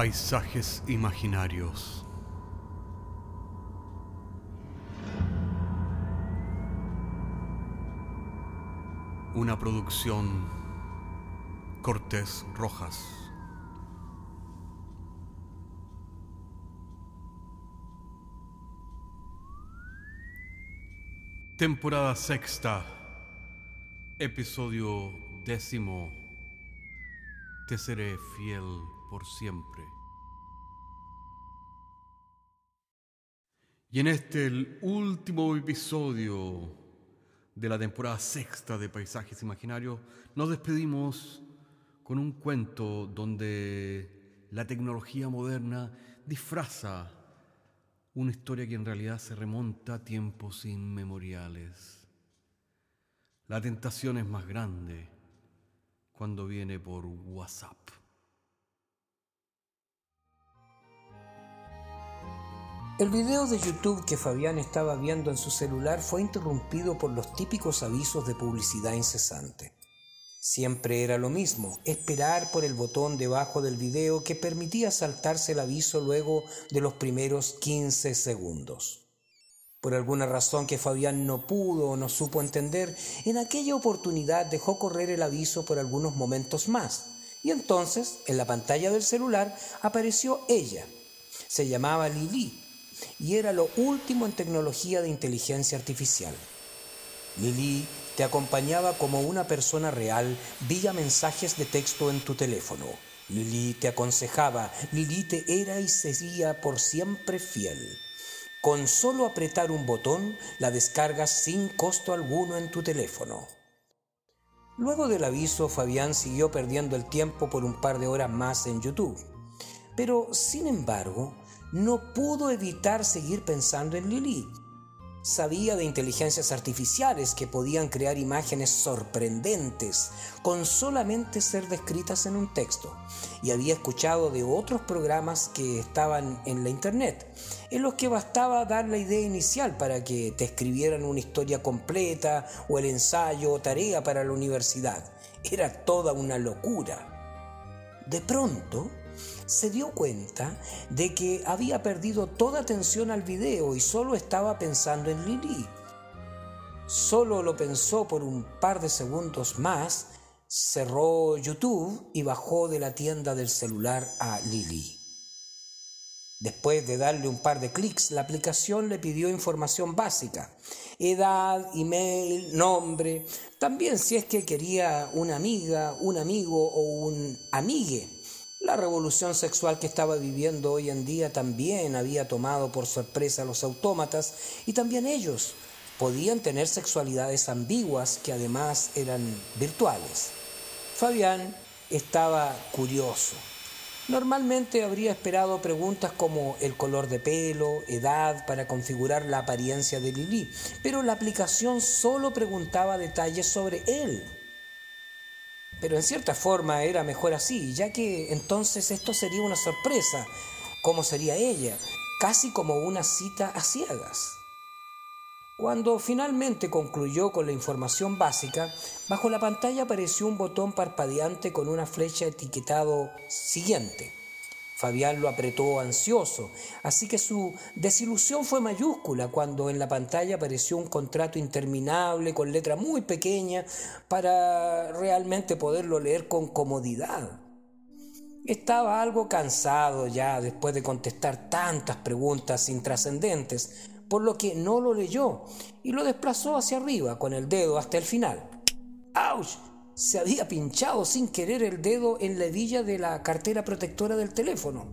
Paisajes imaginarios. Una producción Cortés Rojas. Temporada sexta, episodio décimo. Te seré fiel por siempre. Y en este, el último episodio de la temporada sexta de Paisajes Imaginarios, nos despedimos con un cuento donde la tecnología moderna disfraza una historia que en realidad se remonta a tiempos inmemoriales. La tentación es más grande cuando viene por WhatsApp. El video de YouTube que Fabián estaba viendo en su celular fue interrumpido por los típicos avisos de publicidad incesante. Siempre era lo mismo, esperar por el botón debajo del video que permitía saltarse el aviso luego de los primeros 15 segundos. Por alguna razón que Fabián no pudo o no supo entender, en aquella oportunidad dejó correr el aviso por algunos momentos más, y entonces en la pantalla del celular apareció ella. Se llamaba Lili y era lo último en tecnología de inteligencia artificial. Lili te acompañaba como una persona real vía mensajes de texto en tu teléfono. Lili te aconsejaba, Lili te era y sería por siempre fiel. Con solo apretar un botón la descargas sin costo alguno en tu teléfono. Luego del aviso, Fabián siguió perdiendo el tiempo por un par de horas más en YouTube. Pero, sin embargo, no pudo evitar seguir pensando en Lili. Sabía de inteligencias artificiales que podían crear imágenes sorprendentes con solamente ser descritas en un texto y había escuchado de otros programas que estaban en la internet en los que bastaba dar la idea inicial para que te escribieran una historia completa o el ensayo o tarea para la universidad. Era toda una locura. De pronto, se dio cuenta de que había perdido toda atención al video y solo estaba pensando en Lili. Solo lo pensó por un par de segundos más, cerró YouTube y bajó de la tienda del celular a Lili. Después de darle un par de clics, la aplicación le pidió información básica, edad, email, nombre, también si es que quería una amiga, un amigo o un amigue. La revolución sexual que estaba viviendo hoy en día también había tomado por sorpresa a los autómatas y también ellos podían tener sexualidades ambiguas que además eran virtuales. Fabián estaba curioso. Normalmente habría esperado preguntas como el color de pelo, edad, para configurar la apariencia de Lili, pero la aplicación solo preguntaba detalles sobre él, pero en cierta forma era mejor así, ya que entonces esto sería una sorpresa. ¿Cómo sería ella? Casi como una cita a ciegas. Cuando finalmente concluyó con la información básica, bajo la pantalla apareció un botón parpadeante con una flecha etiquetado siguiente. Fabián lo apretó ansioso, así que su desilusión fue mayúscula cuando en la pantalla apareció un contrato interminable con letra muy pequeña para realmente poderlo leer con comodidad. Estaba algo cansado ya después de contestar tantas preguntas intrascendentes, por lo que no lo leyó y lo desplazó hacia arriba con el dedo hasta el final. ¡Auch! Se había pinchado sin querer el dedo en la hebilla de la cartera protectora del teléfono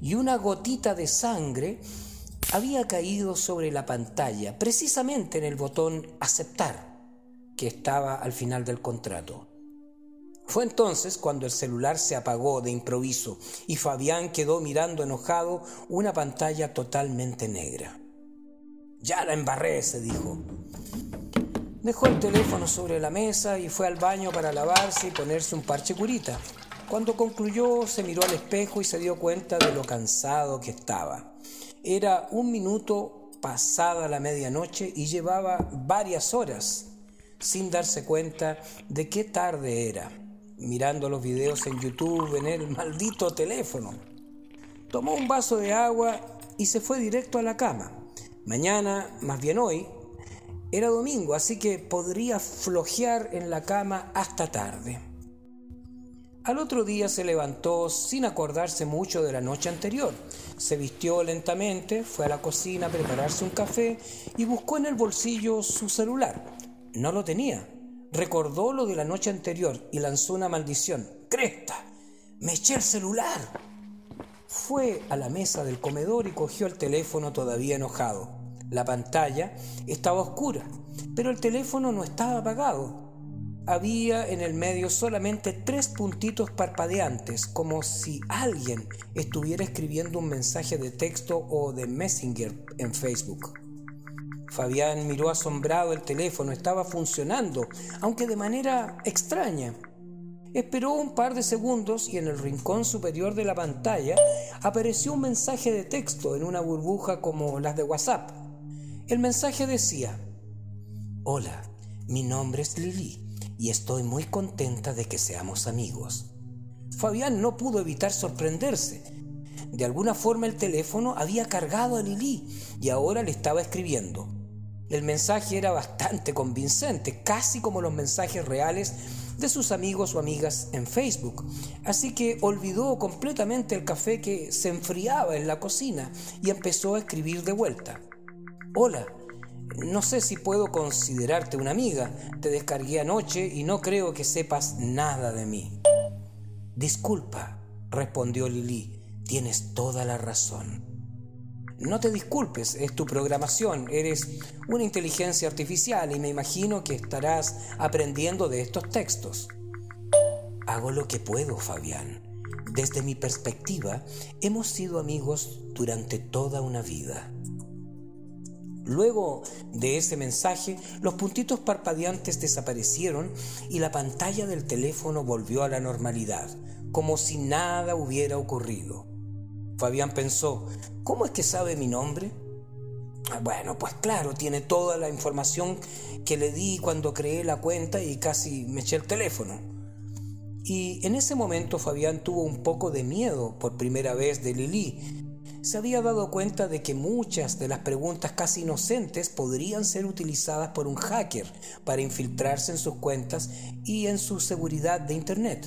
y una gotita de sangre había caído sobre la pantalla, precisamente en el botón aceptar que estaba al final del contrato. Fue entonces cuando el celular se apagó de improviso y Fabián quedó mirando enojado una pantalla totalmente negra. Ya la embarré, se dijo. Dejó el teléfono sobre la mesa y fue al baño para lavarse y ponerse un parche curita. Cuando concluyó se miró al espejo y se dio cuenta de lo cansado que estaba. Era un minuto pasada la medianoche y llevaba varias horas sin darse cuenta de qué tarde era, mirando los videos en YouTube en el maldito teléfono. Tomó un vaso de agua y se fue directo a la cama. Mañana, más bien hoy, era domingo, así que podría flojear en la cama hasta tarde. Al otro día se levantó sin acordarse mucho de la noche anterior. Se vistió lentamente, fue a la cocina a prepararse un café y buscó en el bolsillo su celular. No lo tenía. Recordó lo de la noche anterior y lanzó una maldición. ¡Cresta! ¡Me eché el celular! Fue a la mesa del comedor y cogió el teléfono todavía enojado. La pantalla estaba oscura, pero el teléfono no estaba apagado había en el medio solamente tres puntitos parpadeantes, como si alguien estuviera escribiendo un mensaje de texto o de Messenger en Facebook. Fabián miró asombrado el teléfono, estaba funcionando, aunque de manera extraña. Esperó un par de segundos y en el rincón superior de la pantalla apareció un mensaje de texto en una burbuja como las de WhatsApp. El mensaje decía, Hola, mi nombre es Lili y estoy muy contenta de que seamos amigos. Fabián no pudo evitar sorprenderse. De alguna forma el teléfono había cargado a Lili y ahora le estaba escribiendo. El mensaje era bastante convincente, casi como los mensajes reales de sus amigos o amigas en Facebook. Así que olvidó completamente el café que se enfriaba en la cocina y empezó a escribir de vuelta. Hola, no sé si puedo considerarte una amiga. Te descargué anoche y no creo que sepas nada de mí. Disculpa, respondió Lili. Tienes toda la razón. No te disculpes, es tu programación, eres una inteligencia artificial y me imagino que estarás aprendiendo de estos textos. Hago lo que puedo, Fabián. Desde mi perspectiva, hemos sido amigos durante toda una vida. Luego de ese mensaje, los puntitos parpadeantes desaparecieron y la pantalla del teléfono volvió a la normalidad, como si nada hubiera ocurrido. Fabián pensó, ¿cómo es que sabe mi nombre? Ah, bueno, pues claro, tiene toda la información que le di cuando creé la cuenta y casi me eché el teléfono. Y en ese momento Fabián tuvo un poco de miedo por primera vez de Lili, se había dado cuenta de que muchas de las preguntas casi inocentes podrían ser utilizadas por un hacker para infiltrarse en sus cuentas y en su seguridad de Internet.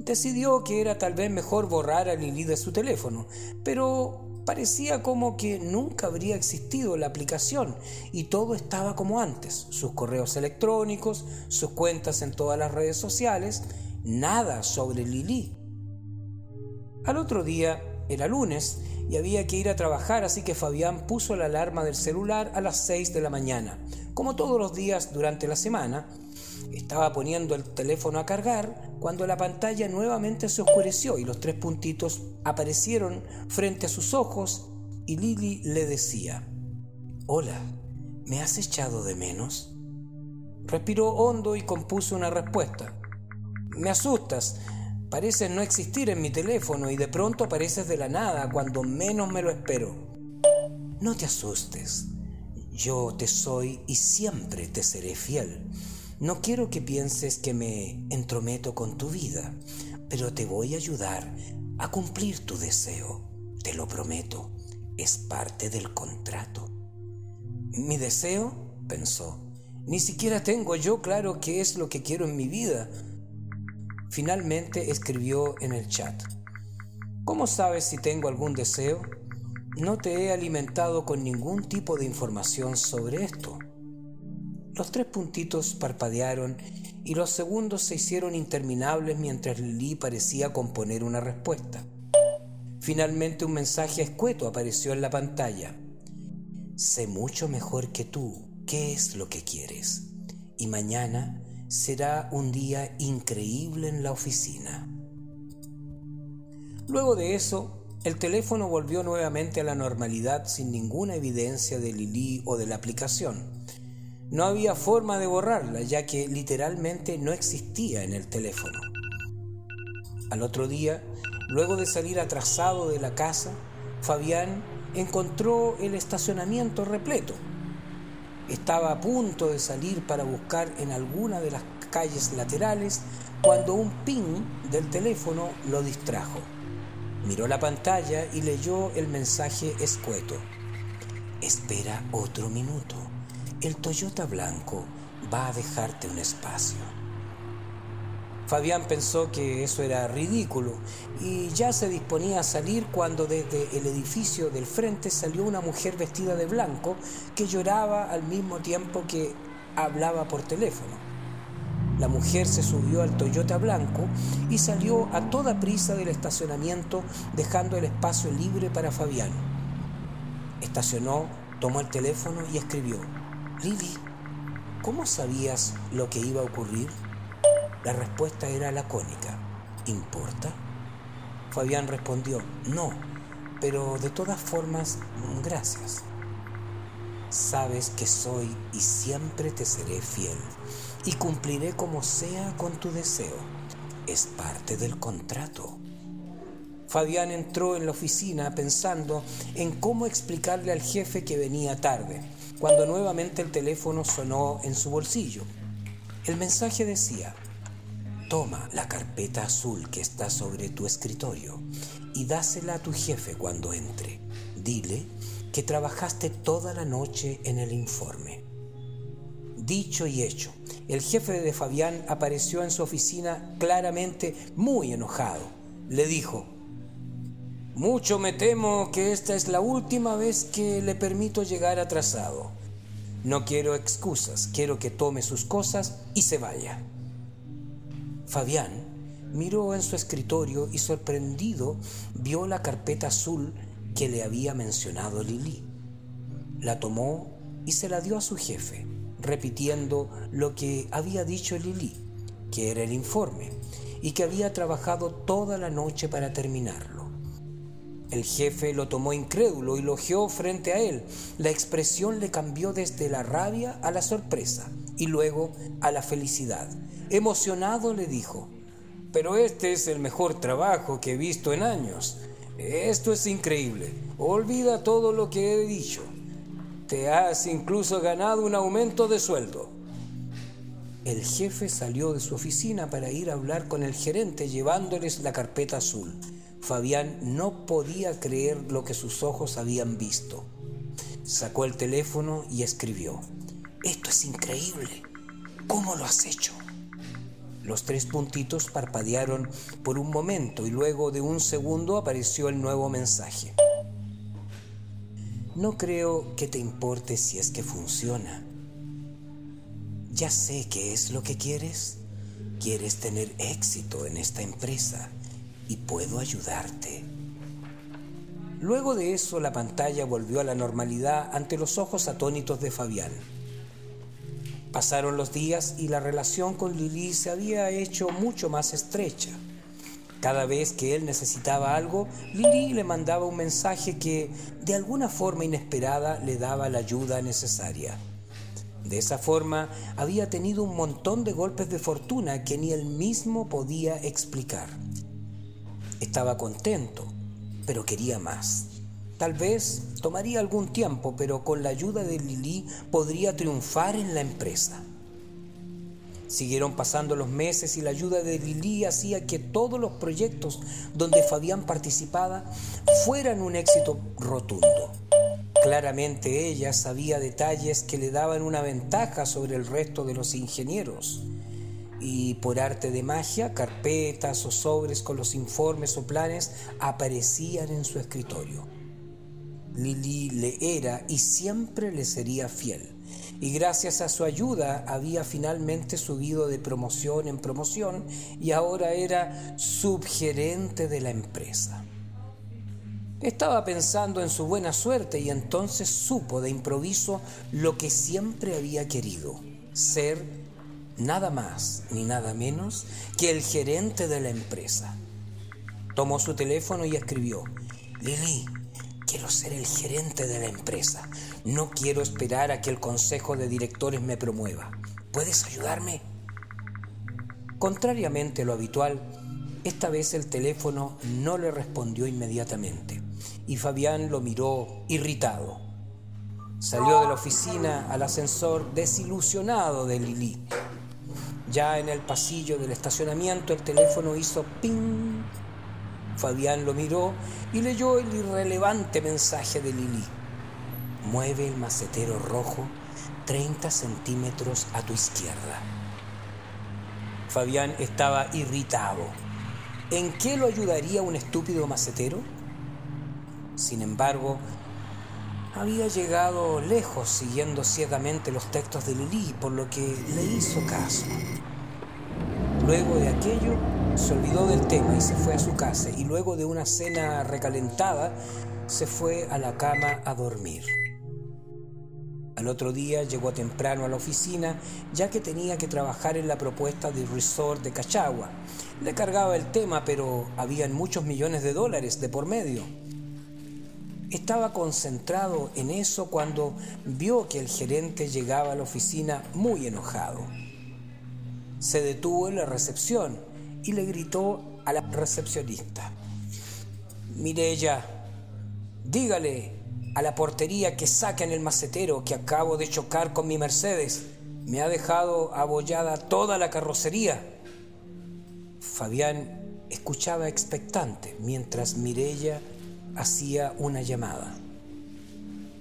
Decidió que era tal vez mejor borrar a Lili de su teléfono, pero parecía como que nunca habría existido la aplicación y todo estaba como antes, sus correos electrónicos, sus cuentas en todas las redes sociales, nada sobre Lili. Al otro día, era lunes y había que ir a trabajar, así que Fabián puso la alarma del celular a las 6 de la mañana. Como todos los días durante la semana, estaba poniendo el teléfono a cargar cuando la pantalla nuevamente se oscureció y los tres puntitos aparecieron frente a sus ojos y Lily le decía, Hola, ¿me has echado de menos? Respiró hondo y compuso una respuesta. Me asustas, Pareces no existir en mi teléfono y de pronto apareces de la nada cuando menos me lo espero. No te asustes. Yo te soy y siempre te seré fiel. No quiero que pienses que me entrometo con tu vida, pero te voy a ayudar a cumplir tu deseo. Te lo prometo. Es parte del contrato. ¿Mi deseo? pensó. Ni siquiera tengo yo claro qué es lo que quiero en mi vida. Finalmente escribió en el chat, ¿Cómo sabes si tengo algún deseo? No te he alimentado con ningún tipo de información sobre esto. Los tres puntitos parpadearon y los segundos se hicieron interminables mientras Lili parecía componer una respuesta. Finalmente un mensaje escueto apareció en la pantalla. Sé mucho mejor que tú qué es lo que quieres y mañana será un día increíble en la oficina. Luego de eso, el teléfono volvió nuevamente a la normalidad sin ninguna evidencia de Lili o de la aplicación. No había forma de borrarla, ya que literalmente no existía en el teléfono. Al otro día, luego de salir atrasado de la casa, Fabián encontró el estacionamiento repleto estaba a punto de salir para buscar en alguna de las calles laterales cuando un ping del teléfono lo distrajo. Miró la pantalla y leyó el mensaje escueto. Espera otro minuto. El Toyota blanco va a dejarte un espacio. Fabián pensó que eso era ridículo y ya se disponía a salir cuando desde el edificio del frente salió una mujer vestida de blanco que lloraba al mismo tiempo que hablaba por teléfono. La mujer se subió al Toyota blanco y salió a toda prisa del estacionamiento dejando el espacio libre para Fabián. Estacionó, tomó el teléfono y escribió, Lili, ¿cómo sabías lo que iba a ocurrir? La respuesta era lacónica. ¿Importa? Fabián respondió, no, pero de todas formas, gracias. Sabes que soy y siempre te seré fiel y cumpliré como sea con tu deseo. Es parte del contrato. Fabián entró en la oficina pensando en cómo explicarle al jefe que venía tarde, cuando nuevamente el teléfono sonó en su bolsillo. El mensaje decía, Toma la carpeta azul que está sobre tu escritorio y dásela a tu jefe cuando entre. Dile que trabajaste toda la noche en el informe. Dicho y hecho, el jefe de Fabián apareció en su oficina claramente muy enojado. Le dijo, mucho me temo que esta es la última vez que le permito llegar atrasado. No quiero excusas, quiero que tome sus cosas y se vaya. Fabián miró en su escritorio y sorprendido vio la carpeta azul que le había mencionado Lili. La tomó y se la dio a su jefe, repitiendo lo que había dicho Lili, que era el informe, y que había trabajado toda la noche para terminarlo. El jefe lo tomó incrédulo y lo frente a él. La expresión le cambió desde la rabia a la sorpresa y luego a la felicidad. Emocionado le dijo, pero este es el mejor trabajo que he visto en años. Esto es increíble. Olvida todo lo que he dicho. Te has incluso ganado un aumento de sueldo. El jefe salió de su oficina para ir a hablar con el gerente llevándoles la carpeta azul. Fabián no podía creer lo que sus ojos habían visto. Sacó el teléfono y escribió, Esto es increíble. ¿Cómo lo has hecho? Los tres puntitos parpadearon por un momento y luego de un segundo apareció el nuevo mensaje. No creo que te importe si es que funciona. Ya sé qué es lo que quieres. Quieres tener éxito en esta empresa y puedo ayudarte. Luego de eso la pantalla volvió a la normalidad ante los ojos atónitos de Fabián. Pasaron los días y la relación con Lili se había hecho mucho más estrecha. Cada vez que él necesitaba algo, Lili le mandaba un mensaje que, de alguna forma inesperada, le daba la ayuda necesaria. De esa forma, había tenido un montón de golpes de fortuna que ni él mismo podía explicar. Estaba contento, pero quería más. Tal vez tomaría algún tiempo, pero con la ayuda de Lili podría triunfar en la empresa. Siguieron pasando los meses y la ayuda de Lili hacía que todos los proyectos donde Fabián participaba fueran un éxito rotundo. Claramente ella sabía detalles que le daban una ventaja sobre el resto de los ingenieros. Y por arte de magia, carpetas o sobres con los informes o planes aparecían en su escritorio. Lili le era y siempre le sería fiel. Y gracias a su ayuda había finalmente subido de promoción en promoción y ahora era subgerente de la empresa. Estaba pensando en su buena suerte y entonces supo de improviso lo que siempre había querido, ser nada más ni nada menos que el gerente de la empresa. Tomó su teléfono y escribió, Lili, Quiero ser el gerente de la empresa. No quiero esperar a que el consejo de directores me promueva. ¿Puedes ayudarme? Contrariamente a lo habitual, esta vez el teléfono no le respondió inmediatamente y Fabián lo miró irritado. Salió de la oficina al ascensor desilusionado de Lili. Ya en el pasillo del estacionamiento el teléfono hizo ping Fabián lo miró y leyó el irrelevante mensaje de Lili. Mueve el macetero rojo 30 centímetros a tu izquierda. Fabián estaba irritado. ¿En qué lo ayudaría un estúpido macetero? Sin embargo, había llegado lejos siguiendo ciegamente los textos de Lili, por lo que le hizo caso. Luego de aquello, se olvidó del tema y se fue a su casa, y luego de una cena recalentada, se fue a la cama a dormir. Al otro día llegó temprano a la oficina, ya que tenía que trabajar en la propuesta del resort de Cachagua. Le cargaba el tema, pero habían muchos millones de dólares de por medio. Estaba concentrado en eso cuando vio que el gerente llegaba a la oficina muy enojado. Se detuvo en la recepción y le gritó a la recepcionista. Mire ella, dígale a la portería que saquen el macetero que acabo de chocar con mi Mercedes. Me ha dejado abollada toda la carrocería. Fabián escuchaba expectante mientras Mirella hacía una llamada.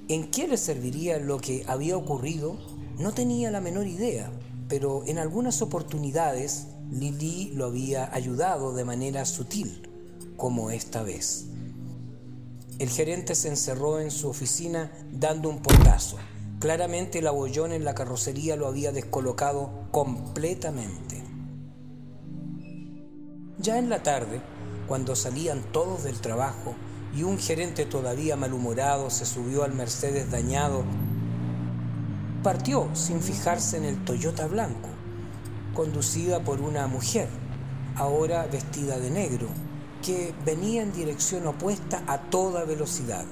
¿En qué le serviría lo que había ocurrido? No tenía la menor idea, pero en algunas oportunidades Lili lo había ayudado de manera sutil, como esta vez. El gerente se encerró en su oficina dando un portazo. Claramente el abollón en la carrocería lo había descolocado completamente. Ya en la tarde, cuando salían todos del trabajo, y un gerente todavía malhumorado se subió al Mercedes dañado. Partió sin fijarse en el Toyota blanco, conducida por una mujer, ahora vestida de negro, que venía en dirección opuesta a toda velocidad.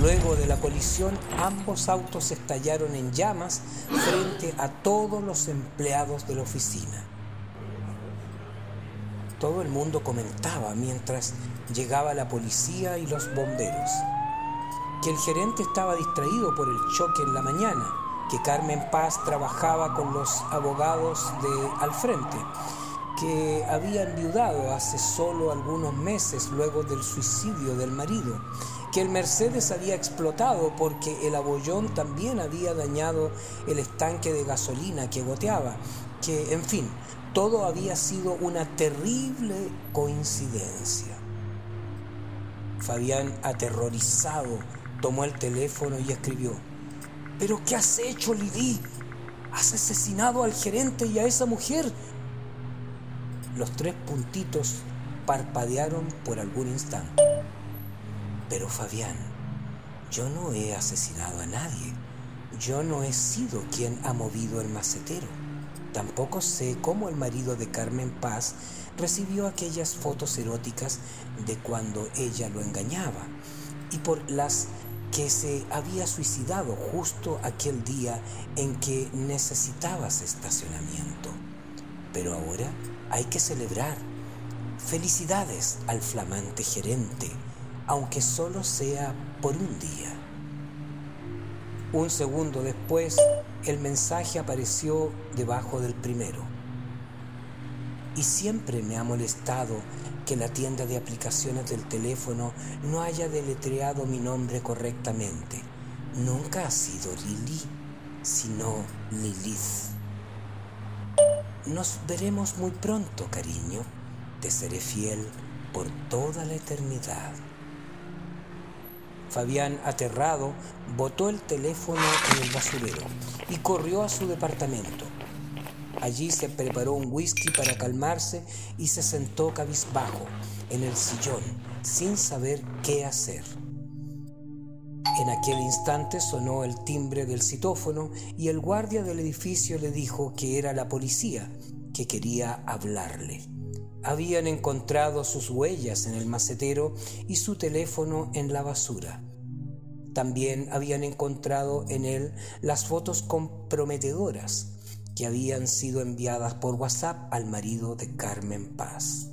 Luego de la colisión, ambos autos estallaron en llamas frente a todos los empleados de la oficina. Todo el mundo comentaba mientras llegaba la policía y los bomberos. Que el gerente estaba distraído por el choque en la mañana, que Carmen Paz trabajaba con los abogados de al frente, que había enviudado hace solo algunos meses luego del suicidio del marido, que el Mercedes había explotado porque el abollón también había dañado el estanque de gasolina que goteaba, que, en fin, todo había sido una terrible coincidencia. Fabián, aterrorizado, tomó el teléfono y escribió, ¿pero qué has hecho, Lili? ¿Has asesinado al gerente y a esa mujer? Los tres puntitos parpadearon por algún instante. Pero Fabián, yo no he asesinado a nadie. Yo no he sido quien ha movido el macetero. Tampoco sé cómo el marido de Carmen Paz recibió aquellas fotos eróticas de cuando ella lo engañaba y por las que se había suicidado justo aquel día en que necesitabas estacionamiento. Pero ahora hay que celebrar. Felicidades al flamante gerente, aunque solo sea por un día. Un segundo después, el mensaje apareció debajo del primero. Y siempre me ha molestado que la tienda de aplicaciones del teléfono no haya deletreado mi nombre correctamente. Nunca ha sido Lili, sino Lilith. Nos veremos muy pronto, cariño. Te seré fiel por toda la eternidad. Fabián, aterrado, botó el teléfono en el basurero y corrió a su departamento. Allí se preparó un whisky para calmarse y se sentó cabizbajo en el sillón sin saber qué hacer. En aquel instante sonó el timbre del citófono y el guardia del edificio le dijo que era la policía que quería hablarle. Habían encontrado sus huellas en el macetero y su teléfono en la basura. También habían encontrado en él las fotos comprometedoras que habían sido enviadas por WhatsApp al marido de Carmen Paz.